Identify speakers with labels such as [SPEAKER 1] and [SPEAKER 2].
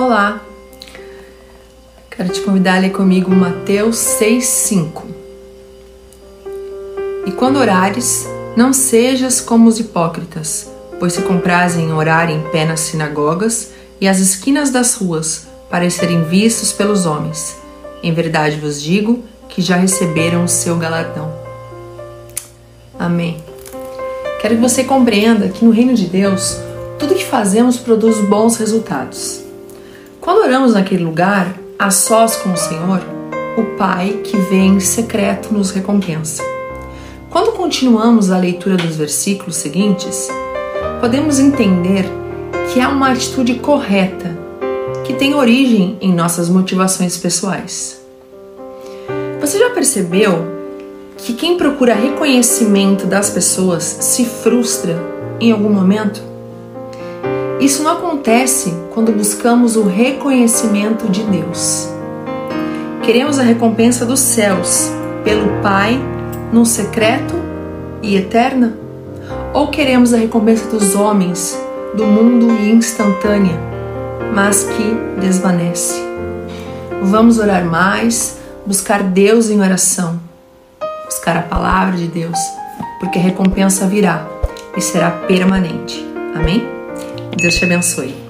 [SPEAKER 1] Olá! Quero te convidar a ler comigo Mateus 6,5. E quando orares, não sejas como os hipócritas, pois se comprazem em orar em pé nas sinagogas e às esquinas das ruas, para serem vistos pelos homens. Em verdade vos digo que já receberam o seu galardão. Amém. Quero que você compreenda que no reino de Deus, tudo que fazemos produz bons resultados. Quando oramos naquele lugar, a sós com o Senhor, o Pai que vem em secreto nos recompensa. Quando continuamos a leitura dos versículos seguintes, podemos entender que há uma atitude correta que tem origem em nossas motivações pessoais. Você já percebeu que quem procura reconhecimento das pessoas se frustra em algum momento? Isso não acontece quando buscamos o reconhecimento de Deus. Queremos a recompensa dos céus pelo Pai no secreto e eterna? Ou queremos a recompensa dos homens, do mundo e instantânea, mas que desvanece? Vamos orar mais, buscar Deus em oração, buscar a palavra de Deus, porque a recompensa virá e será permanente. Amém? Deus te abençoe.